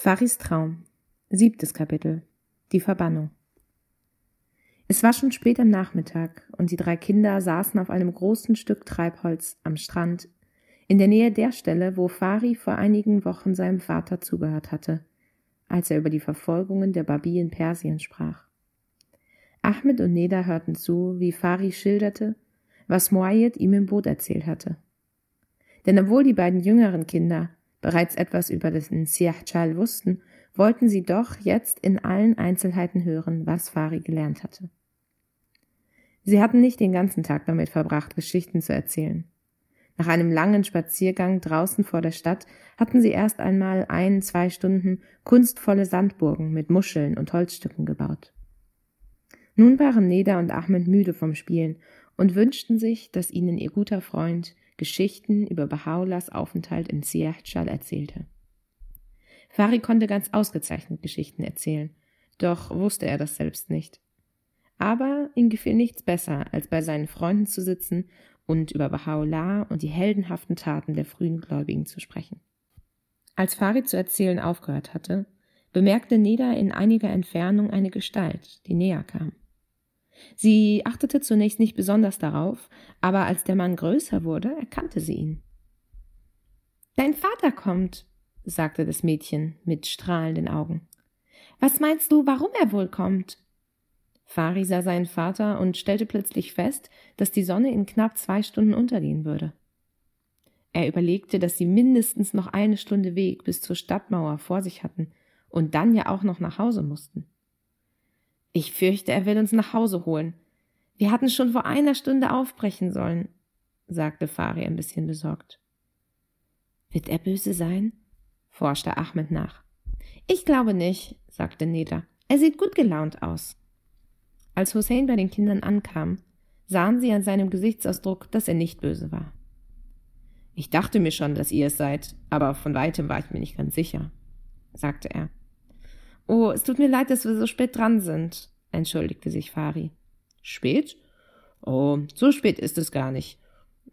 Faris Traum. Siebtes Kapitel. Die Verbannung. Es war schon spät am Nachmittag und die drei Kinder saßen auf einem großen Stück Treibholz am Strand in der Nähe der Stelle, wo Fari vor einigen Wochen seinem Vater zugehört hatte, als er über die Verfolgungen der Babi in Persien sprach. Ahmed und Neda hörten zu, wie Fari schilderte, was Moayed ihm im Boot erzählt hatte. Denn obwohl die beiden jüngeren Kinder bereits etwas über den Siahchal wussten, wollten sie doch jetzt in allen Einzelheiten hören, was Fari gelernt hatte. Sie hatten nicht den ganzen Tag damit verbracht, Geschichten zu erzählen. Nach einem langen Spaziergang draußen vor der Stadt hatten sie erst einmal ein, zwei Stunden kunstvolle Sandburgen mit Muscheln und Holzstücken gebaut. Nun waren Neda und Ahmed müde vom Spielen und wünschten sich, dass ihnen ihr guter Freund Geschichten über Bahaulas Aufenthalt im Siahchal erzählte. Fari konnte ganz ausgezeichnet Geschichten erzählen, doch wusste er das selbst nicht. Aber ihm gefiel nichts besser, als bei seinen Freunden zu sitzen und über Baha'u'llah und die heldenhaften Taten der frühen Gläubigen zu sprechen. Als Fari zu erzählen aufgehört hatte, bemerkte Neda in einiger Entfernung eine Gestalt, die näher kam. Sie achtete zunächst nicht besonders darauf, aber als der Mann größer wurde, erkannte sie ihn. Dein Vater kommt, sagte das Mädchen mit strahlenden Augen. Was meinst du, warum er wohl kommt? Fari sah seinen Vater und stellte plötzlich fest, dass die Sonne in knapp zwei Stunden untergehen würde. Er überlegte, dass sie mindestens noch eine Stunde Weg bis zur Stadtmauer vor sich hatten und dann ja auch noch nach Hause mussten. Ich fürchte, er will uns nach Hause holen. Wir hatten schon vor einer Stunde aufbrechen sollen, sagte Fari ein bisschen besorgt. Wird er böse sein? forschte Ahmed nach. Ich glaube nicht, sagte Neda. Er sieht gut gelaunt aus. Als Hussein bei den Kindern ankam, sahen sie an seinem Gesichtsausdruck, dass er nicht böse war. Ich dachte mir schon, dass ihr es seid, aber von weitem war ich mir nicht ganz sicher, sagte er. Oh, es tut mir leid, dass wir so spät dran sind, entschuldigte sich Fari. Spät? Oh, so spät ist es gar nicht.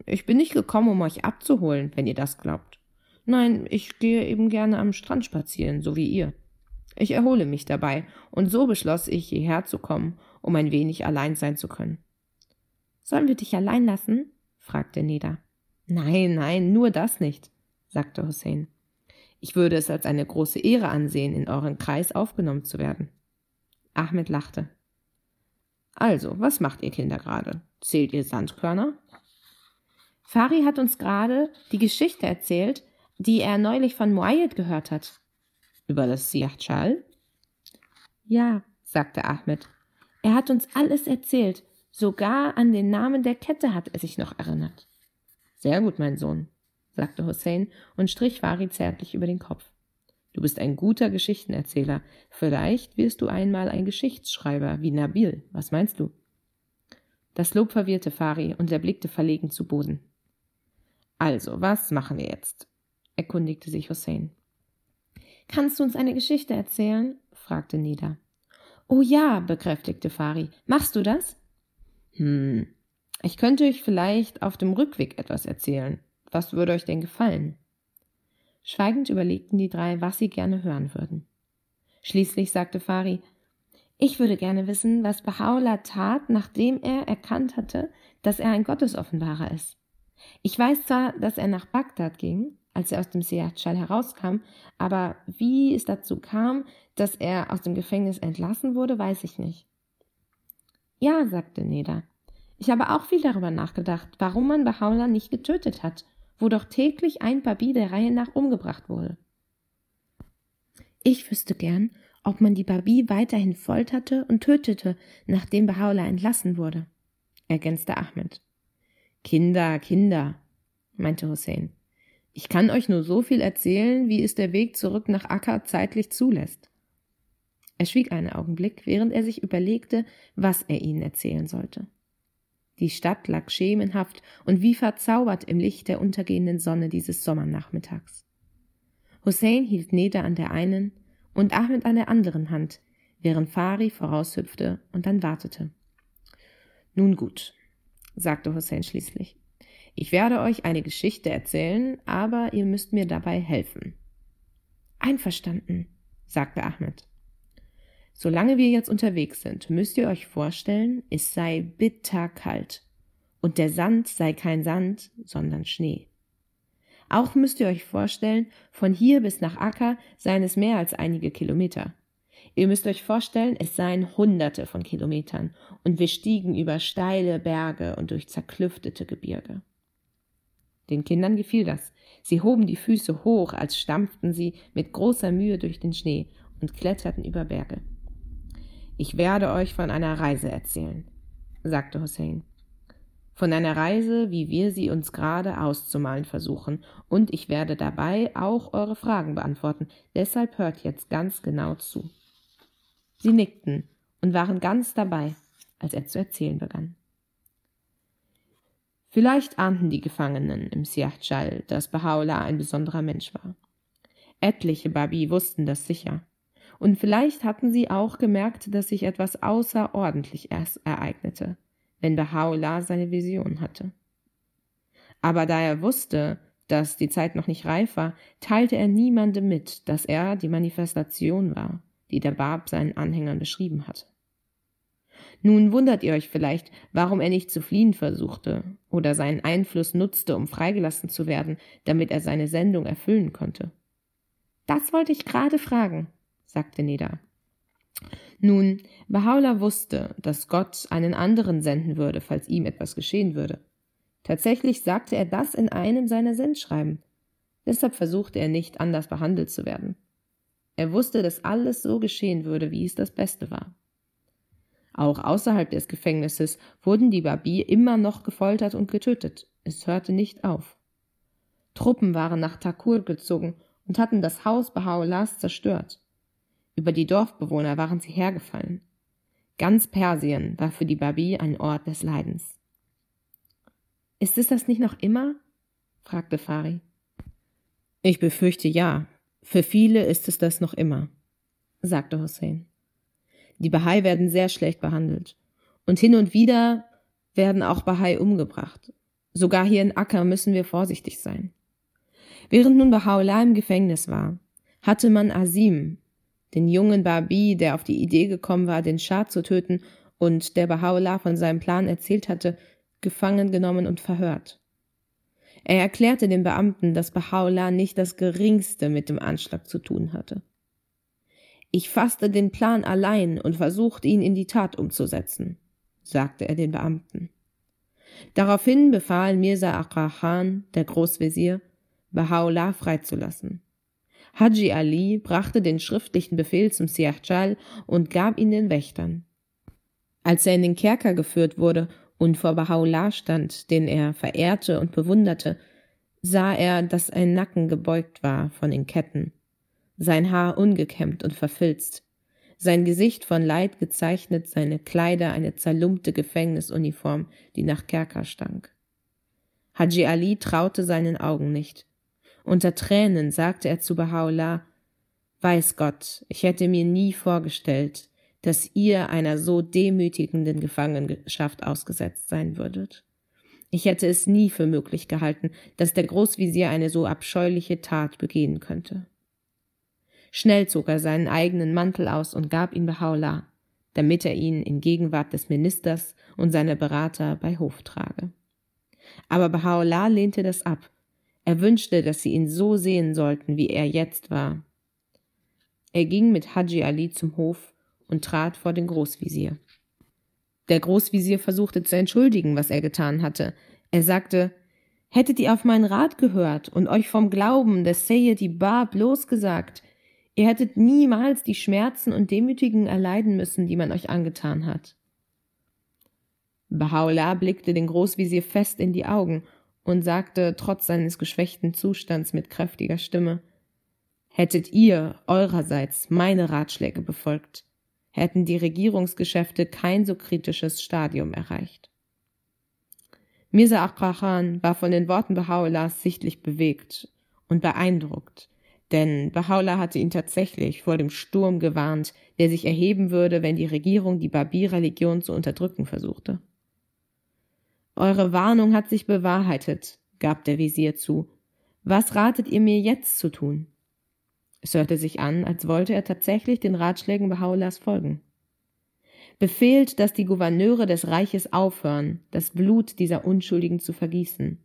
Ich bin nicht gekommen, um euch abzuholen, wenn ihr das glaubt. Nein, ich gehe eben gerne am Strand spazieren, so wie ihr. Ich erhole mich dabei, und so beschloss ich, hierher zu kommen, um ein wenig allein sein zu können. Sollen wir dich allein lassen? fragte Neda. Nein, nein, nur das nicht, sagte Hussein. Ich würde es als eine große Ehre ansehen, in euren Kreis aufgenommen zu werden. Ahmed lachte. Also, was macht ihr Kinder gerade? Zählt ihr Sandkörner? Fari hat uns gerade die Geschichte erzählt, die er neulich von Muayyad gehört hat. Über das Siachchal? Ja, sagte Ahmed. Er hat uns alles erzählt, sogar an den Namen der Kette hat er sich noch erinnert. Sehr gut, mein Sohn sagte Hussein und strich Fari zärtlich über den Kopf. Du bist ein guter Geschichtenerzähler. Vielleicht wirst du einmal ein Geschichtsschreiber wie Nabil. Was meinst du? Das Lob verwirrte Fari und er blickte verlegen zu Boden. Also, was machen wir jetzt? erkundigte sich Hussein. Kannst du uns eine Geschichte erzählen? fragte Nida. Oh ja, bekräftigte Fari. Machst du das? Hm, ich könnte euch vielleicht auf dem Rückweg etwas erzählen. Was würde euch denn gefallen? Schweigend überlegten die drei, was sie gerne hören würden. Schließlich sagte Fari, ich würde gerne wissen, was Baha'u'llah tat, nachdem er erkannt hatte, dass er ein Gottesoffenbarer ist. Ich weiß zwar, dass er nach Bagdad ging, als er aus dem Seatschal herauskam, aber wie es dazu kam, dass er aus dem Gefängnis entlassen wurde, weiß ich nicht. Ja, sagte Neda. Ich habe auch viel darüber nachgedacht, warum man Baha'u'llah nicht getötet hat wo doch täglich ein Babi der Reihe nach umgebracht wurde. Ich wüsste gern, ob man die Babi weiterhin folterte und tötete, nachdem Baha'u'llah entlassen wurde, ergänzte Ahmed. Kinder, Kinder, meinte Hussein. Ich kann euch nur so viel erzählen, wie es der Weg zurück nach Akka zeitlich zulässt. Er schwieg einen Augenblick, während er sich überlegte, was er ihnen erzählen sollte. Die Stadt lag schemenhaft und wie verzaubert im Licht der untergehenden Sonne dieses Sommernachmittags. Hussein hielt Neda an der einen und Ahmed an der anderen Hand, während Fari voraushüpfte und dann wartete. Nun gut, sagte Hussein schließlich. Ich werde euch eine Geschichte erzählen, aber ihr müsst mir dabei helfen. Einverstanden, sagte Ahmed. Solange wir jetzt unterwegs sind, müsst ihr euch vorstellen, es sei bitterkalt. Und der Sand sei kein Sand, sondern Schnee. Auch müsst ihr euch vorstellen, von hier bis nach Akka seien es mehr als einige Kilometer. Ihr müsst euch vorstellen, es seien hunderte von Kilometern, und wir stiegen über steile Berge und durch zerklüftete Gebirge. Den Kindern gefiel das. Sie hoben die Füße hoch, als stampften sie mit großer Mühe durch den Schnee und kletterten über Berge. Ich werde euch von einer Reise erzählen, sagte Hussein. Von einer Reise, wie wir sie uns gerade auszumalen versuchen, und ich werde dabei auch eure Fragen beantworten, deshalb hört jetzt ganz genau zu. Sie nickten und waren ganz dabei, als er zu erzählen begann. Vielleicht ahnten die Gefangenen im Siachchal, dass Baha'u'llah ein besonderer Mensch war. Etliche Babi wussten das sicher. Und vielleicht hatten sie auch gemerkt, dass sich etwas außerordentlich ereignete, wenn Baha'u'llah seine Vision hatte. Aber da er wusste, dass die Zeit noch nicht reif war, teilte er niemandem mit, dass er die Manifestation war, die der Bab seinen Anhängern beschrieben hatte. Nun wundert ihr euch vielleicht, warum er nicht zu fliehen versuchte oder seinen Einfluss nutzte, um freigelassen zu werden, damit er seine Sendung erfüllen konnte. Das wollte ich gerade fragen, sagte Neda. Nun, Bahá'u'lláh wusste, dass Gott einen anderen senden würde, falls ihm etwas geschehen würde. Tatsächlich sagte er das in einem seiner Sendschreiben. Deshalb versuchte er nicht, anders behandelt zu werden. Er wusste, dass alles so geschehen würde, wie es das Beste war. Auch außerhalb des Gefängnisses wurden die Babi immer noch gefoltert und getötet. Es hörte nicht auf. Truppen waren nach Takur gezogen und hatten das Haus Baha'u'llahs zerstört. Über die Dorfbewohner waren sie hergefallen. Ganz Persien war für die Babi ein Ort des Leidens. Ist es das nicht noch immer? fragte Fari. Ich befürchte ja. Für viele ist es das noch immer, sagte Hussein. Die Bahai werden sehr schlecht behandelt. Und hin und wieder werden auch Bahai umgebracht. Sogar hier in Akka müssen wir vorsichtig sein. Während nun Baha'u'llah im Gefängnis war, hatte man Asim, den jungen Babi, der auf die Idee gekommen war, den Schah zu töten und der Baha'u'llah von seinem Plan erzählt hatte, gefangen genommen und verhört. Er erklärte den Beamten, dass Baha'u'llah nicht das geringste mit dem Anschlag zu tun hatte. Ich fasste den Plan allein und versuchte ihn in die Tat umzusetzen, sagte er den Beamten. Daraufhin befahl Mirza Akrahan, der Großvezier, Baha'u'llah freizulassen. Haji Ali brachte den schriftlichen Befehl zum Siachchal und gab ihn den Wächtern. Als er in den Kerker geführt wurde und vor Baha'u'llah stand, den er verehrte und bewunderte, sah er, dass ein Nacken gebeugt war von den Ketten sein Haar ungekämmt und verfilzt, sein Gesicht von Leid gezeichnet, seine Kleider eine zerlumpte Gefängnisuniform, die nach Kerker stank. Haji Ali traute seinen Augen nicht. Unter Tränen sagte er zu Baha'u'llah, Weiß Gott, ich hätte mir nie vorgestellt, dass ihr einer so demütigenden Gefangenschaft ausgesetzt sein würdet. Ich hätte es nie für möglich gehalten, dass der Großvisier eine so abscheuliche Tat begehen könnte. Schnell zog er seinen eigenen Mantel aus und gab ihn Baha'u'llah, damit er ihn in Gegenwart des Ministers und seiner Berater bei Hof trage. Aber Baha'u'llah lehnte das ab. Er wünschte, dass sie ihn so sehen sollten, wie er jetzt war. Er ging mit Haji Ali zum Hof und trat vor den Großvisier. Der Großvisier versuchte zu entschuldigen, was er getan hatte. Er sagte, Hättet ihr auf meinen Rat gehört und euch vom Glauben des Sayyidi Bab losgesagt, Ihr hättet niemals die Schmerzen und Demütigen erleiden müssen, die man euch angetan hat. Baha'u'llah blickte den Großvisier fest in die Augen und sagte trotz seines geschwächten Zustands mit kräftiger Stimme Hättet ihr eurerseits meine Ratschläge befolgt, hätten die Regierungsgeschäfte kein so kritisches Stadium erreicht. Mirza Akrachan war von den Worten Baha'u'llahs sichtlich bewegt und beeindruckt, denn Baha'u'llah hatte ihn tatsächlich vor dem Sturm gewarnt, der sich erheben würde, wenn die Regierung die Babi-Religion zu unterdrücken versuchte. Eure Warnung hat sich bewahrheitet, gab der Visier zu. Was ratet ihr mir jetzt zu tun? Es hörte sich an, als wollte er tatsächlich den Ratschlägen Bahaulas folgen. Befehlt, dass die Gouverneure des Reiches aufhören, das Blut dieser Unschuldigen zu vergießen,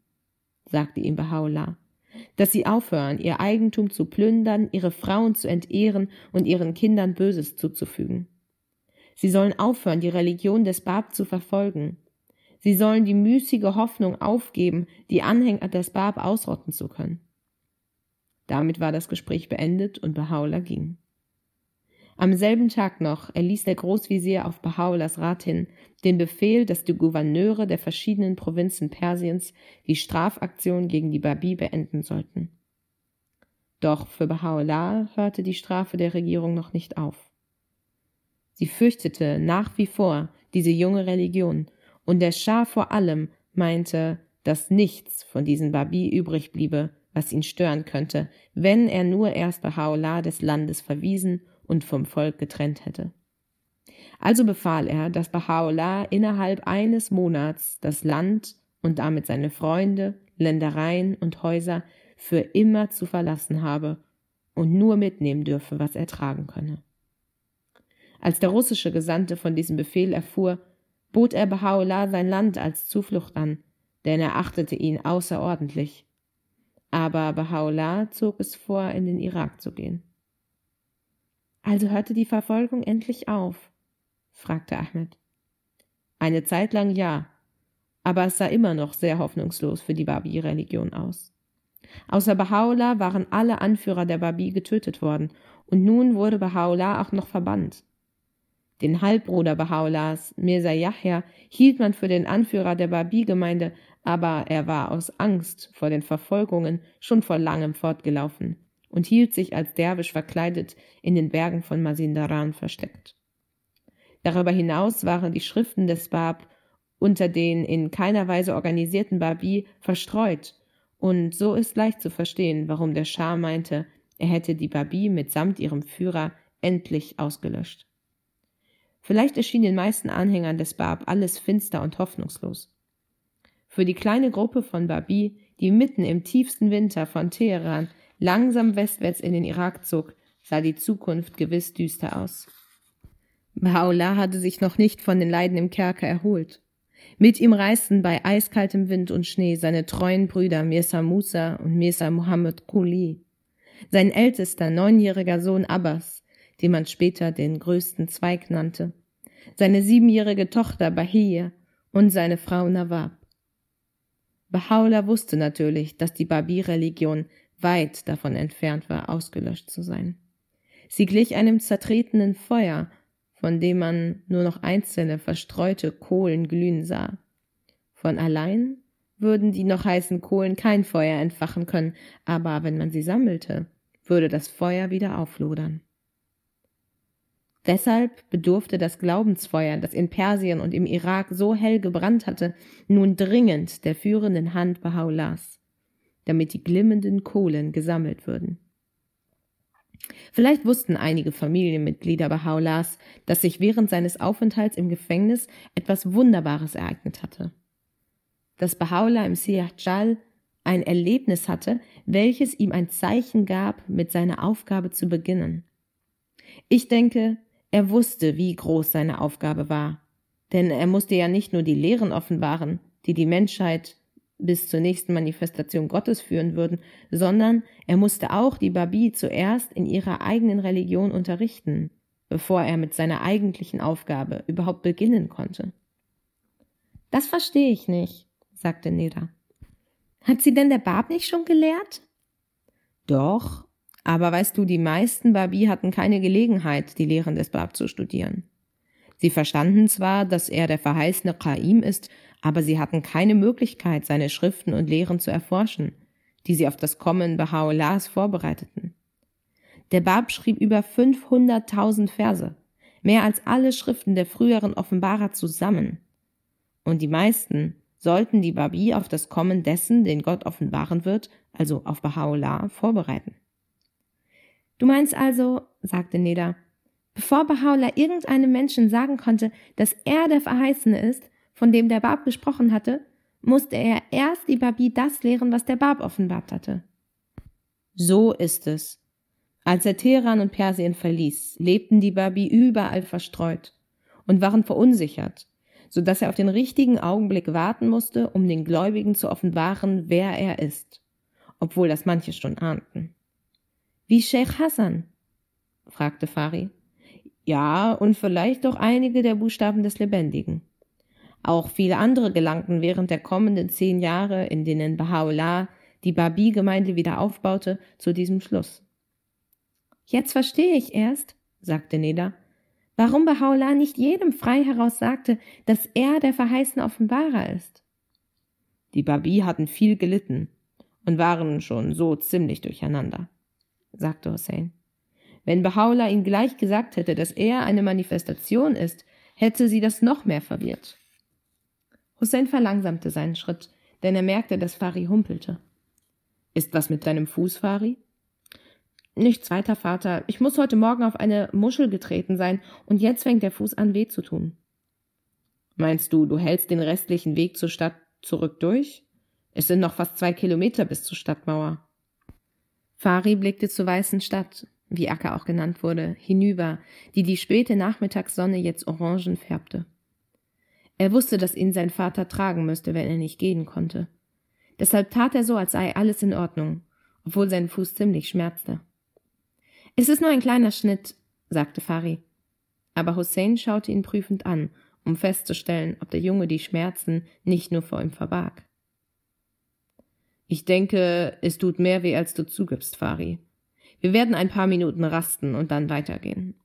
sagte ihm Baha'u'llah, dass sie aufhören, ihr Eigentum zu plündern, ihre Frauen zu entehren und ihren Kindern Böses zuzufügen. Sie sollen aufhören, die Religion des Bab zu verfolgen. Sie sollen die müßige Hoffnung aufgeben, die Anhänger des Bab ausrotten zu können. Damit war das Gespräch beendet und Baha'u'llah ging. Am selben Tag noch erließ der Großvisier auf Baha'u'llahs Rat hin den Befehl, dass die Gouverneure der verschiedenen Provinzen Persiens die Strafaktion gegen die Babi beenden sollten. Doch für Baha'u'llah hörte die Strafe der Regierung noch nicht auf. Sie fürchtete nach wie vor diese junge Religion, und der Schah vor allem meinte, dass nichts von diesen Babi übrig bliebe, was ihn stören könnte, wenn er nur erst Baha'u'llah des Landes verwiesen und vom Volk getrennt hätte. Also befahl er, dass Baha'u'llah innerhalb eines Monats das Land und damit seine Freunde, Ländereien und Häuser für immer zu verlassen habe und nur mitnehmen dürfe, was er tragen könne. Als der russische Gesandte von diesem Befehl erfuhr, bot er Baha'u'llah sein Land als Zuflucht an, denn er achtete ihn außerordentlich. Aber Baha'u'llah zog es vor, in den Irak zu gehen. Also hörte die Verfolgung endlich auf? fragte Ahmed. Eine Zeit lang ja, aber es sah immer noch sehr hoffnungslos für die Babi-Religion aus. Außer Baha'u'llah waren alle Anführer der Babi getötet worden, und nun wurde Baha'u'llah auch noch verbannt. Den Halbbruder Baha'u'llahs, Mirza Yahya, hielt man für den Anführer der Babi-Gemeinde, aber er war aus Angst vor den Verfolgungen schon vor langem fortgelaufen und hielt sich als Derwisch verkleidet in den Bergen von Masindaran versteckt. Darüber hinaus waren die Schriften des Bab unter den in keiner Weise organisierten Babi verstreut, und so ist leicht zu verstehen, warum der Schah meinte, er hätte die Babi mitsamt ihrem Führer endlich ausgelöscht. Vielleicht erschien den meisten Anhängern des Bab alles finster und hoffnungslos. Für die kleine Gruppe von Babi, die mitten im tiefsten Winter von Teheran langsam westwärts in den Irak zog, sah die Zukunft gewiss düster aus. Baha'u'llah hatte sich noch nicht von den Leiden im Kerker erholt. Mit ihm reisten bei eiskaltem Wind und Schnee seine treuen Brüder Mirza Musa und Mirza Muhammad Quli, sein ältester neunjähriger Sohn Abbas, den man später den größten Zweig nannte, seine siebenjährige Tochter Bahia und seine Frau Nawab. Baha'u'llah wusste natürlich, dass die Babi-Religion weit davon entfernt war, ausgelöscht zu sein. Sie glich einem zertretenen Feuer, von dem man nur noch einzelne verstreute Kohlen glühen sah. Von allein würden die noch heißen Kohlen kein Feuer entfachen können, aber wenn man sie sammelte, würde das Feuer wieder auflodern. Deshalb bedurfte das Glaubensfeuer, das in Persien und im Irak so hell gebrannt hatte, nun dringend der führenden Hand Baha'u'llahs damit die glimmenden Kohlen gesammelt würden. Vielleicht wussten einige Familienmitglieder Baha'u'llahs, dass sich während seines Aufenthalts im Gefängnis etwas Wunderbares ereignet hatte. Dass Baha'u'llah im Siyah ein Erlebnis hatte, welches ihm ein Zeichen gab, mit seiner Aufgabe zu beginnen. Ich denke, er wusste, wie groß seine Aufgabe war, denn er musste ja nicht nur die Lehren offenbaren, die die Menschheit bis zur nächsten Manifestation Gottes führen würden, sondern er musste auch die Babi zuerst in ihrer eigenen Religion unterrichten, bevor er mit seiner eigentlichen Aufgabe überhaupt beginnen konnte. Das verstehe ich nicht, sagte Neda. Hat sie denn der Bab nicht schon gelehrt? Doch, aber weißt du, die meisten Babi hatten keine Gelegenheit, die Lehren des Bab zu studieren. Sie verstanden zwar, dass er der verheißene Qaim ist aber sie hatten keine Möglichkeit, seine Schriften und Lehren zu erforschen, die sie auf das Kommen Baha'u'llahs vorbereiteten. Der Bab schrieb über 500.000 Verse, mehr als alle Schriften der früheren Offenbarer zusammen. Und die meisten sollten die Babi auf das Kommen dessen, den Gott offenbaren wird, also auf Baha'u'llah, vorbereiten. Du meinst also, sagte Neda, bevor Baha'u'llah irgendeinem Menschen sagen konnte, dass er der Verheißene ist, von dem der Bab gesprochen hatte, musste er erst die Babi das lehren, was der Bab offenbart hatte. So ist es. Als er Teheran und Persien verließ, lebten die Babi überall verstreut und waren verunsichert, so dass er auf den richtigen Augenblick warten musste, um den Gläubigen zu offenbaren, wer er ist, obwohl das manche schon ahnten. Wie Sheikh Hassan? fragte Fari. Ja, und vielleicht auch einige der Buchstaben des Lebendigen. Auch viele andere gelangten während der kommenden zehn Jahre, in denen Baha'u'llah die Babi-Gemeinde wieder aufbaute, zu diesem Schluss. Jetzt verstehe ich erst, sagte Neda, warum Baha'u'llah nicht jedem frei heraus sagte, dass er der verheißene Offenbarer ist. Die Babi hatten viel gelitten und waren schon so ziemlich durcheinander, sagte Hussein. Wenn Baha'u'llah ihnen gleich gesagt hätte, dass er eine Manifestation ist, hätte sie das noch mehr verwirrt. Hussein verlangsamte seinen Schritt, denn er merkte, dass Fari humpelte. Ist was mit deinem Fuß, Fari? Nichts weiter, Vater. Ich muss heute Morgen auf eine Muschel getreten sein und jetzt fängt der Fuß an weh zu tun. Meinst du, du hältst den restlichen Weg zur Stadt zurück durch? Es sind noch fast zwei Kilometer bis zur Stadtmauer. Fari blickte zur weißen Stadt, wie Acker auch genannt wurde, hinüber, die die späte Nachmittagssonne jetzt orangen färbte. Er wusste, dass ihn sein Vater tragen müsste, wenn er nicht gehen konnte. Deshalb tat er so, als sei alles in Ordnung, obwohl sein Fuß ziemlich schmerzte. Es ist nur ein kleiner Schnitt, sagte Fari. Aber Hussein schaute ihn prüfend an, um festzustellen, ob der Junge die Schmerzen nicht nur vor ihm verbarg. Ich denke, es tut mehr weh, als du zugibst, Fari. Wir werden ein paar Minuten rasten und dann weitergehen.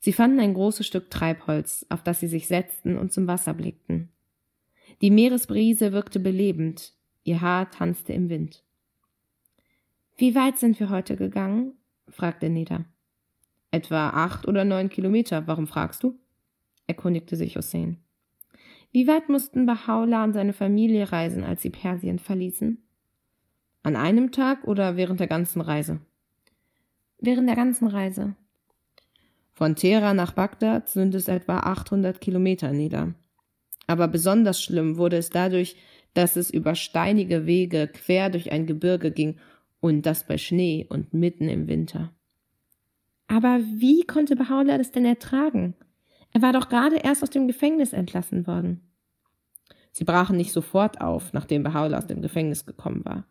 Sie fanden ein großes Stück Treibholz, auf das sie sich setzten und zum Wasser blickten. Die Meeresbrise wirkte belebend, ihr Haar tanzte im Wind. Wie weit sind wir heute gegangen? fragte Neda. Etwa acht oder neun Kilometer. Warum fragst du? erkundigte sich Hussein. Wie weit mussten Baha'u'llah und seine Familie reisen, als sie Persien verließen? An einem Tag oder während der ganzen Reise? Während der ganzen Reise. Von Teheran nach Bagdad sind es etwa 800 Kilometer nieder. Aber besonders schlimm wurde es dadurch, dass es über steinige Wege quer durch ein Gebirge ging und das bei Schnee und mitten im Winter. Aber wie konnte Baha'u'llah das denn ertragen? Er war doch gerade erst aus dem Gefängnis entlassen worden. Sie brachen nicht sofort auf, nachdem Baha'u'llah aus dem Gefängnis gekommen war.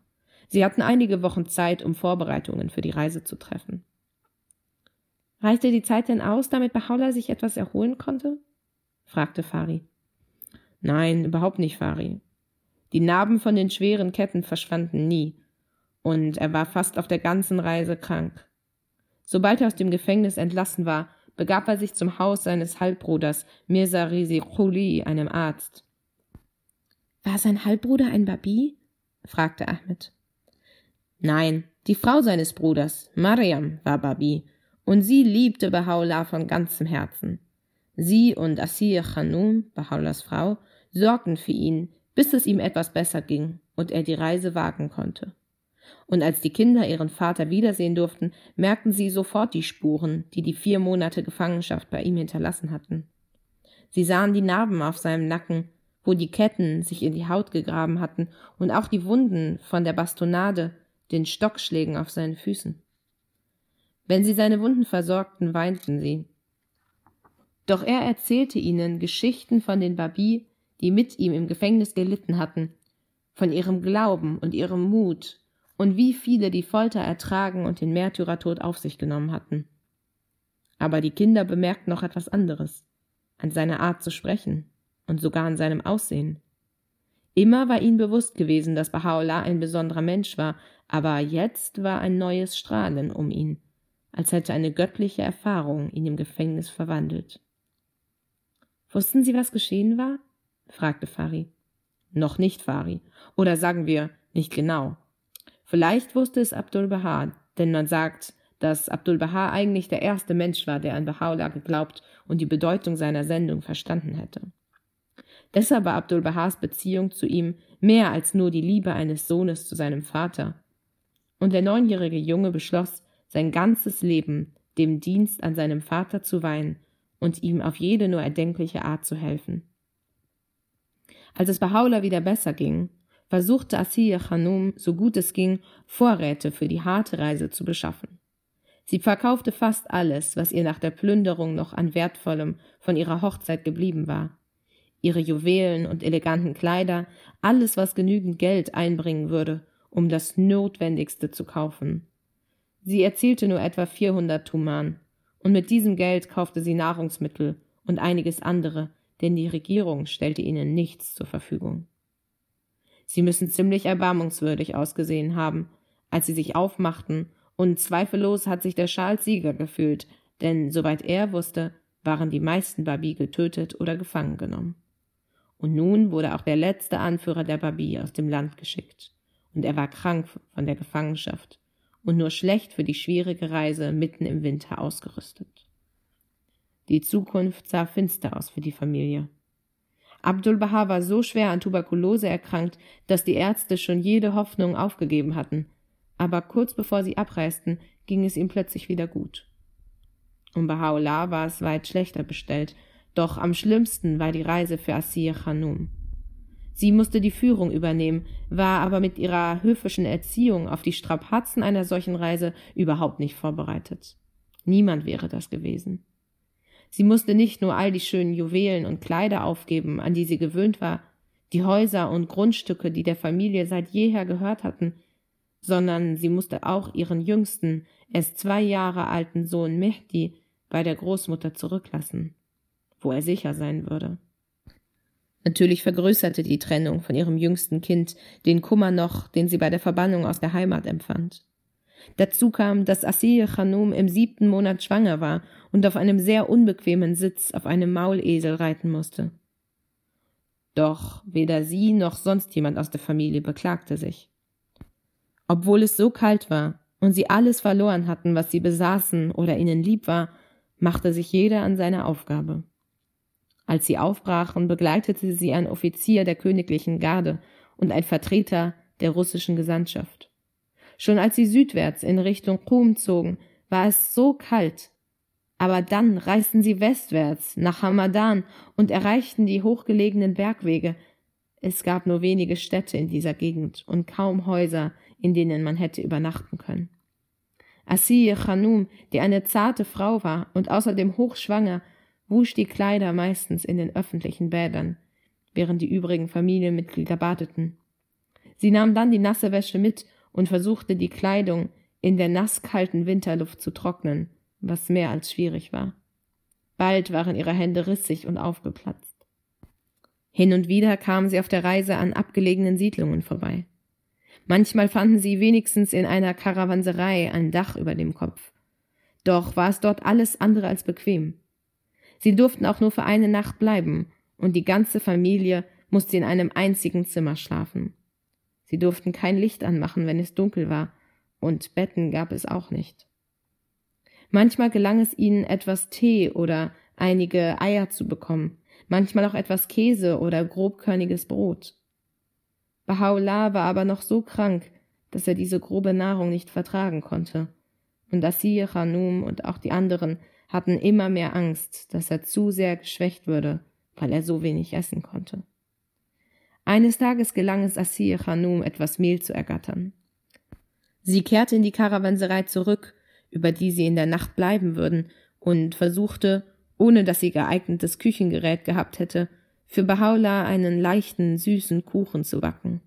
Sie hatten einige Wochen Zeit, um Vorbereitungen für die Reise zu treffen. Reichte die Zeit denn aus, damit Baha'u'llah sich etwas erholen konnte? fragte Fari. Nein, überhaupt nicht, Fari. Die Narben von den schweren Ketten verschwanden nie, und er war fast auf der ganzen Reise krank. Sobald er aus dem Gefängnis entlassen war, begab er sich zum Haus seines Halbbruders Mirza Rizi Khuli, einem Arzt. War sein Halbbruder ein Babi? fragte Ahmed. Nein, die Frau seines Bruders, Mariam, war Babi, und sie liebte Baha'u'llah von ganzem Herzen. Sie und Asir Khanum, Baha'u'llahs Frau, sorgten für ihn, bis es ihm etwas besser ging und er die Reise wagen konnte und als die Kinder ihren Vater wiedersehen durften, merkten sie sofort die Spuren, die die vier Monate Gefangenschaft bei ihm hinterlassen hatten. Sie sahen die Narben auf seinem Nacken, wo die Ketten sich in die Haut gegraben hatten, und auch die Wunden von der Bastonade, den Stockschlägen auf seinen Füßen. Wenn sie seine Wunden versorgten, weinten sie. Doch er erzählte ihnen Geschichten von den Babi, die mit ihm im Gefängnis gelitten hatten, von ihrem Glauben und ihrem Mut und wie viele die Folter ertragen und den Märtyrertod auf sich genommen hatten. Aber die Kinder bemerkten noch etwas anderes, an seiner Art zu sprechen und sogar an seinem Aussehen. Immer war ihnen bewusst gewesen, dass Baha'u'llah ein besonderer Mensch war, aber jetzt war ein neues Strahlen um ihn, als hätte eine göttliche Erfahrung ihn im Gefängnis verwandelt. Wussten Sie, was geschehen war? fragte Fari. Noch nicht, Fari. Oder sagen wir, nicht genau. Vielleicht wusste es Abdul Baha, denn man sagt, dass Abdul Baha eigentlich der erste Mensch war, der an Baha'u'llah geglaubt und die Bedeutung seiner Sendung verstanden hätte. Deshalb war Abdul Bahas Beziehung zu ihm mehr als nur die Liebe eines Sohnes zu seinem Vater. Und der neunjährige Junge beschloss, sein ganzes Leben dem Dienst an seinem Vater zu weihen und ihm auf jede nur erdenkliche Art zu helfen. Als es Baha'u'llah wieder besser ging, versuchte Asiya Khanum, so gut es ging, Vorräte für die harte Reise zu beschaffen. Sie verkaufte fast alles, was ihr nach der Plünderung noch an Wertvollem von ihrer Hochzeit geblieben war. Ihre Juwelen und eleganten Kleider, alles, was genügend Geld einbringen würde, um das Notwendigste zu kaufen. Sie erzielte nur etwa 400 Tuman, und mit diesem Geld kaufte sie Nahrungsmittel und einiges andere, denn die Regierung stellte ihnen nichts zur Verfügung. Sie müssen ziemlich erbarmungswürdig ausgesehen haben, als sie sich aufmachten und zweifellos hat sich der Schal Sieger gefühlt, denn soweit er wusste, waren die meisten Babi getötet oder gefangen genommen. Und nun wurde auch der letzte Anführer der Babi aus dem Land geschickt, und er war krank von der Gefangenschaft und nur schlecht für die schwierige Reise mitten im Winter ausgerüstet. Die Zukunft sah finster aus für die Familie. Abdul Baha war so schwer an Tuberkulose erkrankt, dass die Ärzte schon jede Hoffnung aufgegeben hatten, aber kurz bevor sie abreisten, ging es ihm plötzlich wieder gut. Um Baha'u'llah war es weit schlechter bestellt, doch am schlimmsten war die Reise für Asir Khanum. Sie musste die Führung übernehmen, war aber mit ihrer höfischen Erziehung auf die Strapazen einer solchen Reise überhaupt nicht vorbereitet. Niemand wäre das gewesen. Sie musste nicht nur all die schönen Juwelen und Kleider aufgeben, an die sie gewöhnt war, die Häuser und Grundstücke, die der Familie seit jeher gehört hatten, sondern sie musste auch ihren jüngsten, erst zwei Jahre alten Sohn Mehdi bei der Großmutter zurücklassen, wo er sicher sein würde. Natürlich vergrößerte die Trennung von ihrem jüngsten Kind den Kummer noch, den sie bei der Verbannung aus der Heimat empfand. Dazu kam, dass Asir Khanum im siebten Monat schwanger war und auf einem sehr unbequemen Sitz auf einem Maulesel reiten musste. Doch weder sie noch sonst jemand aus der Familie beklagte sich. Obwohl es so kalt war und sie alles verloren hatten, was sie besaßen oder ihnen lieb war, machte sich jeder an seine Aufgabe. Als sie aufbrachen, begleitete sie ein Offizier der königlichen Garde und ein Vertreter der russischen Gesandtschaft. Schon als sie südwärts in Richtung Qum zogen, war es so kalt. Aber dann reisten sie westwärts nach Hamadan und erreichten die hochgelegenen Bergwege. Es gab nur wenige Städte in dieser Gegend und kaum Häuser, in denen man hätte übernachten können. Asiye Khanum, die eine zarte Frau war und außerdem hochschwanger, wusch die Kleider meistens in den öffentlichen Bädern, während die übrigen Familienmitglieder badeten. Sie nahm dann die nasse Wäsche mit und versuchte die Kleidung in der nasskalten Winterluft zu trocknen, was mehr als schwierig war. Bald waren ihre Hände rissig und aufgeplatzt. Hin und wieder kamen sie auf der Reise an abgelegenen Siedlungen vorbei. Manchmal fanden sie wenigstens in einer Karawanserei ein Dach über dem Kopf. Doch war es dort alles andere als bequem. Sie durften auch nur für eine Nacht bleiben, und die ganze Familie musste in einem einzigen Zimmer schlafen. Sie durften kein Licht anmachen, wenn es dunkel war, und Betten gab es auch nicht. Manchmal gelang es ihnen, etwas Tee oder einige Eier zu bekommen, manchmal auch etwas Käse oder grobkörniges Brot. Baha'u'llah war aber noch so krank, dass er diese grobe Nahrung nicht vertragen konnte. Und Asir, Khanum und auch die anderen hatten immer mehr Angst, dass er zu sehr geschwächt würde, weil er so wenig essen konnte. Eines Tages gelang es Asir Khanum, etwas Mehl zu ergattern. Sie kehrte in die Karawanserei zurück, über die sie in der Nacht bleiben würden, und versuchte, ohne dass sie geeignetes Küchengerät gehabt hätte, für Bahaula einen leichten, süßen Kuchen zu backen.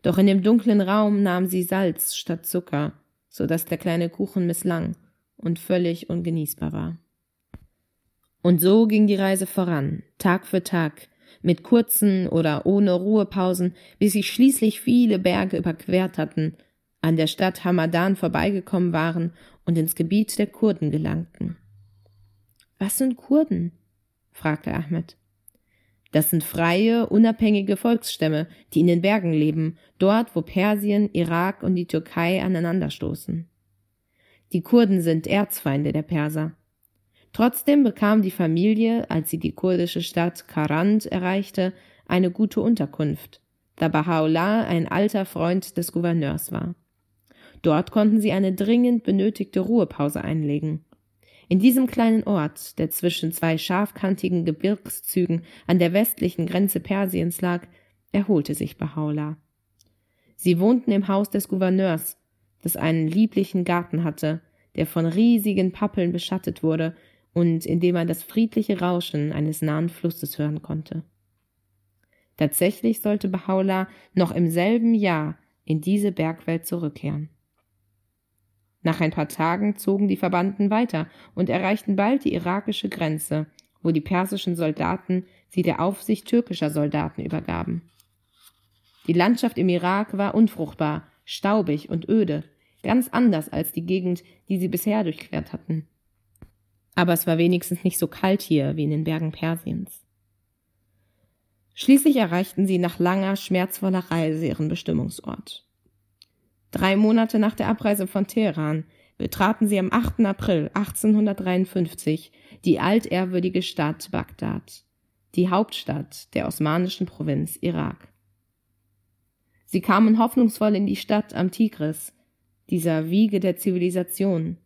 Doch in dem dunklen Raum nahm sie Salz statt Zucker, so dass der kleine Kuchen misslang und völlig ungenießbar war. Und so ging die Reise voran, Tag für Tag, mit kurzen oder ohne Ruhepausen, bis sie schließlich viele Berge überquert hatten, an der Stadt Hamadan vorbeigekommen waren und ins Gebiet der Kurden gelangten. Was sind Kurden? fragte Ahmed. Das sind freie, unabhängige Volksstämme, die in den Bergen leben, dort, wo Persien, Irak und die Türkei aneinanderstoßen. Die Kurden sind Erzfeinde der Perser. Trotzdem bekam die Familie, als sie die kurdische Stadt Karand erreichte, eine gute Unterkunft, da Baha'u'llah ein alter Freund des Gouverneurs war. Dort konnten sie eine dringend benötigte Ruhepause einlegen. In diesem kleinen Ort, der zwischen zwei scharfkantigen Gebirgszügen an der westlichen Grenze Persiens lag, erholte sich Bahá'u'lláh. Sie wohnten im Haus des Gouverneurs, das einen lieblichen Garten hatte, der von riesigen Pappeln beschattet wurde und in dem man das friedliche Rauschen eines nahen Flusses hören konnte. Tatsächlich sollte Bahá'u'lláh noch im selben Jahr in diese Bergwelt zurückkehren. Nach ein paar Tagen zogen die Verbannten weiter und erreichten bald die irakische Grenze, wo die persischen Soldaten sie der Aufsicht türkischer Soldaten übergaben. Die Landschaft im Irak war unfruchtbar, staubig und öde, ganz anders als die Gegend, die sie bisher durchquert hatten. Aber es war wenigstens nicht so kalt hier wie in den Bergen Persiens. Schließlich erreichten sie nach langer, schmerzvoller Reise ihren Bestimmungsort. Drei Monate nach der Abreise von Teheran betraten sie am 8. April 1853 die altehrwürdige Stadt Bagdad, die Hauptstadt der osmanischen Provinz Irak. Sie kamen hoffnungsvoll in die Stadt am Tigris, dieser Wiege der Zivilisation.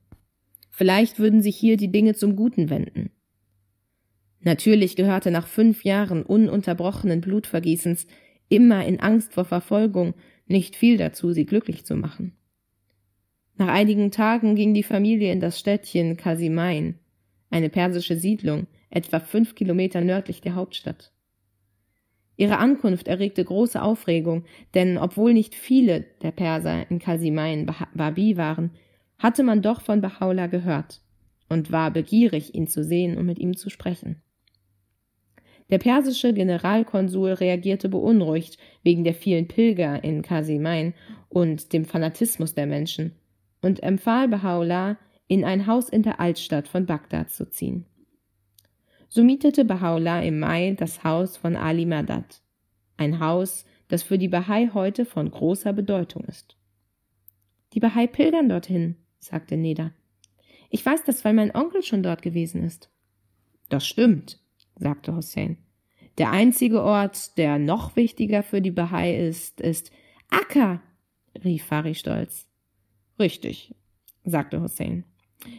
Vielleicht würden sich hier die Dinge zum Guten wenden. Natürlich gehörte nach fünf Jahren ununterbrochenen Blutvergießens immer in Angst vor Verfolgung nicht viel dazu, sie glücklich zu machen. Nach einigen Tagen ging die Familie in das Städtchen Kasimain, eine persische Siedlung, etwa fünf Kilometer nördlich der Hauptstadt. Ihre Ankunft erregte große Aufregung, denn obwohl nicht viele der Perser in Kasimain Babi waren, hatte man doch von Bahá'u'lláh gehört und war begierig, ihn zu sehen und mit ihm zu sprechen. Der persische Generalkonsul reagierte beunruhigt wegen der vielen Pilger in Kasimain und dem Fanatismus der Menschen und empfahl Bahá'u'lláh, in ein Haus in der Altstadt von Bagdad zu ziehen. So mietete Bahá'u'lláh im Mai das Haus von Ali Madad, ein Haus, das für die Bahai heute von großer Bedeutung ist. Die Bahai pilgern dorthin, sagte Neda. Ich weiß das, weil mein Onkel schon dort gewesen ist. Das stimmt, sagte Hussein. Der einzige Ort, der noch wichtiger für die Bahai ist, ist Akka, rief Fari stolz. Richtig, sagte Hussein.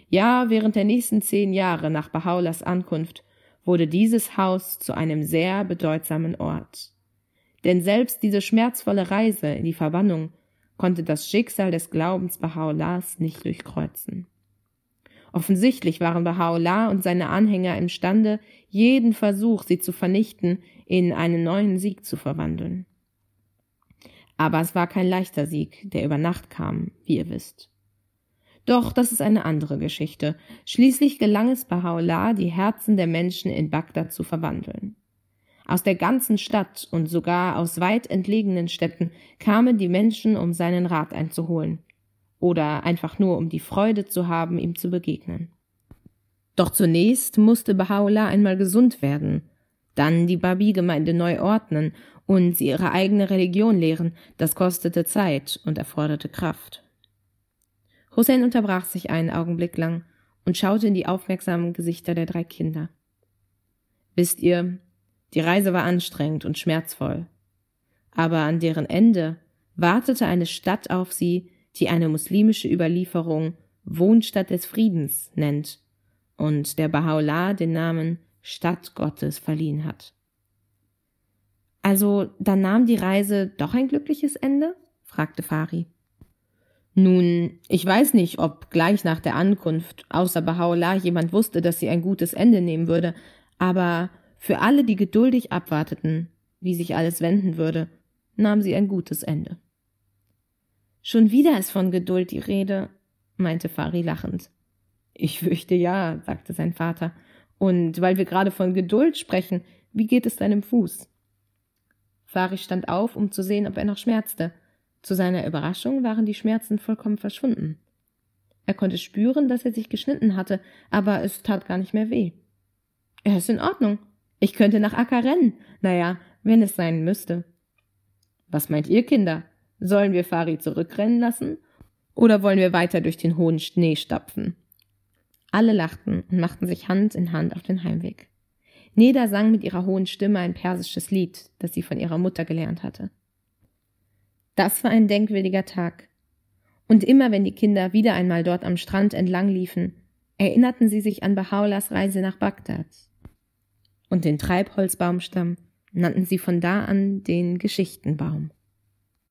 Ja, während der nächsten zehn Jahre nach Bahaulas Ankunft wurde dieses Haus zu einem sehr bedeutsamen Ort. Denn selbst diese schmerzvolle Reise in die Verbannung konnte das Schicksal des Glaubens Baha'u'llahs nicht durchkreuzen. Offensichtlich waren Baha'u'llah und seine Anhänger imstande, jeden Versuch, sie zu vernichten, in einen neuen Sieg zu verwandeln. Aber es war kein leichter Sieg, der über Nacht kam, wie ihr wisst. Doch das ist eine andere Geschichte. Schließlich gelang es Baha'u'llah, die Herzen der Menschen in Bagdad zu verwandeln. Aus der ganzen Stadt und sogar aus weit entlegenen Städten kamen die Menschen, um seinen Rat einzuholen oder einfach nur um die Freude zu haben, ihm zu begegnen. Doch zunächst musste Baha'u'llah einmal gesund werden, dann die Babi-Gemeinde neu ordnen und sie ihre eigene Religion lehren, das kostete Zeit und erforderte Kraft. Hussein unterbrach sich einen Augenblick lang und schaute in die aufmerksamen Gesichter der drei Kinder. Wisst ihr, die Reise war anstrengend und schmerzvoll. Aber an deren Ende wartete eine Stadt auf sie, die eine muslimische Überlieferung Wohnstadt des Friedens nennt und der Baha'u'llah den Namen Stadt Gottes verliehen hat. Also, dann nahm die Reise doch ein glückliches Ende? fragte Fari. Nun, ich weiß nicht, ob gleich nach der Ankunft außer Baha'u'llah jemand wusste, dass sie ein gutes Ende nehmen würde, aber für alle, die geduldig abwarteten, wie sich alles wenden würde, nahm sie ein gutes Ende. Schon wieder ist von Geduld die Rede, meinte Fari lachend. Ich fürchte ja, sagte sein Vater. Und weil wir gerade von Geduld sprechen, wie geht es deinem Fuß? Fari stand auf, um zu sehen, ob er noch schmerzte. Zu seiner Überraschung waren die Schmerzen vollkommen verschwunden. Er konnte spüren, dass er sich geschnitten hatte, aber es tat gar nicht mehr weh. Er ist in Ordnung. Ich könnte nach Acker rennen. Naja, wenn es sein müsste. Was meint ihr, Kinder? Sollen wir Fari zurückrennen lassen? Oder wollen wir weiter durch den hohen Schnee stapfen? Alle lachten und machten sich Hand in Hand auf den Heimweg. Neda sang mit ihrer hohen Stimme ein persisches Lied, das sie von ihrer Mutter gelernt hatte. Das war ein denkwürdiger Tag. Und immer wenn die Kinder wieder einmal dort am Strand entlang liefen, erinnerten sie sich an Bahaulas Reise nach Bagdad. Und den Treibholzbaumstamm nannten sie von da an den Geschichtenbaum.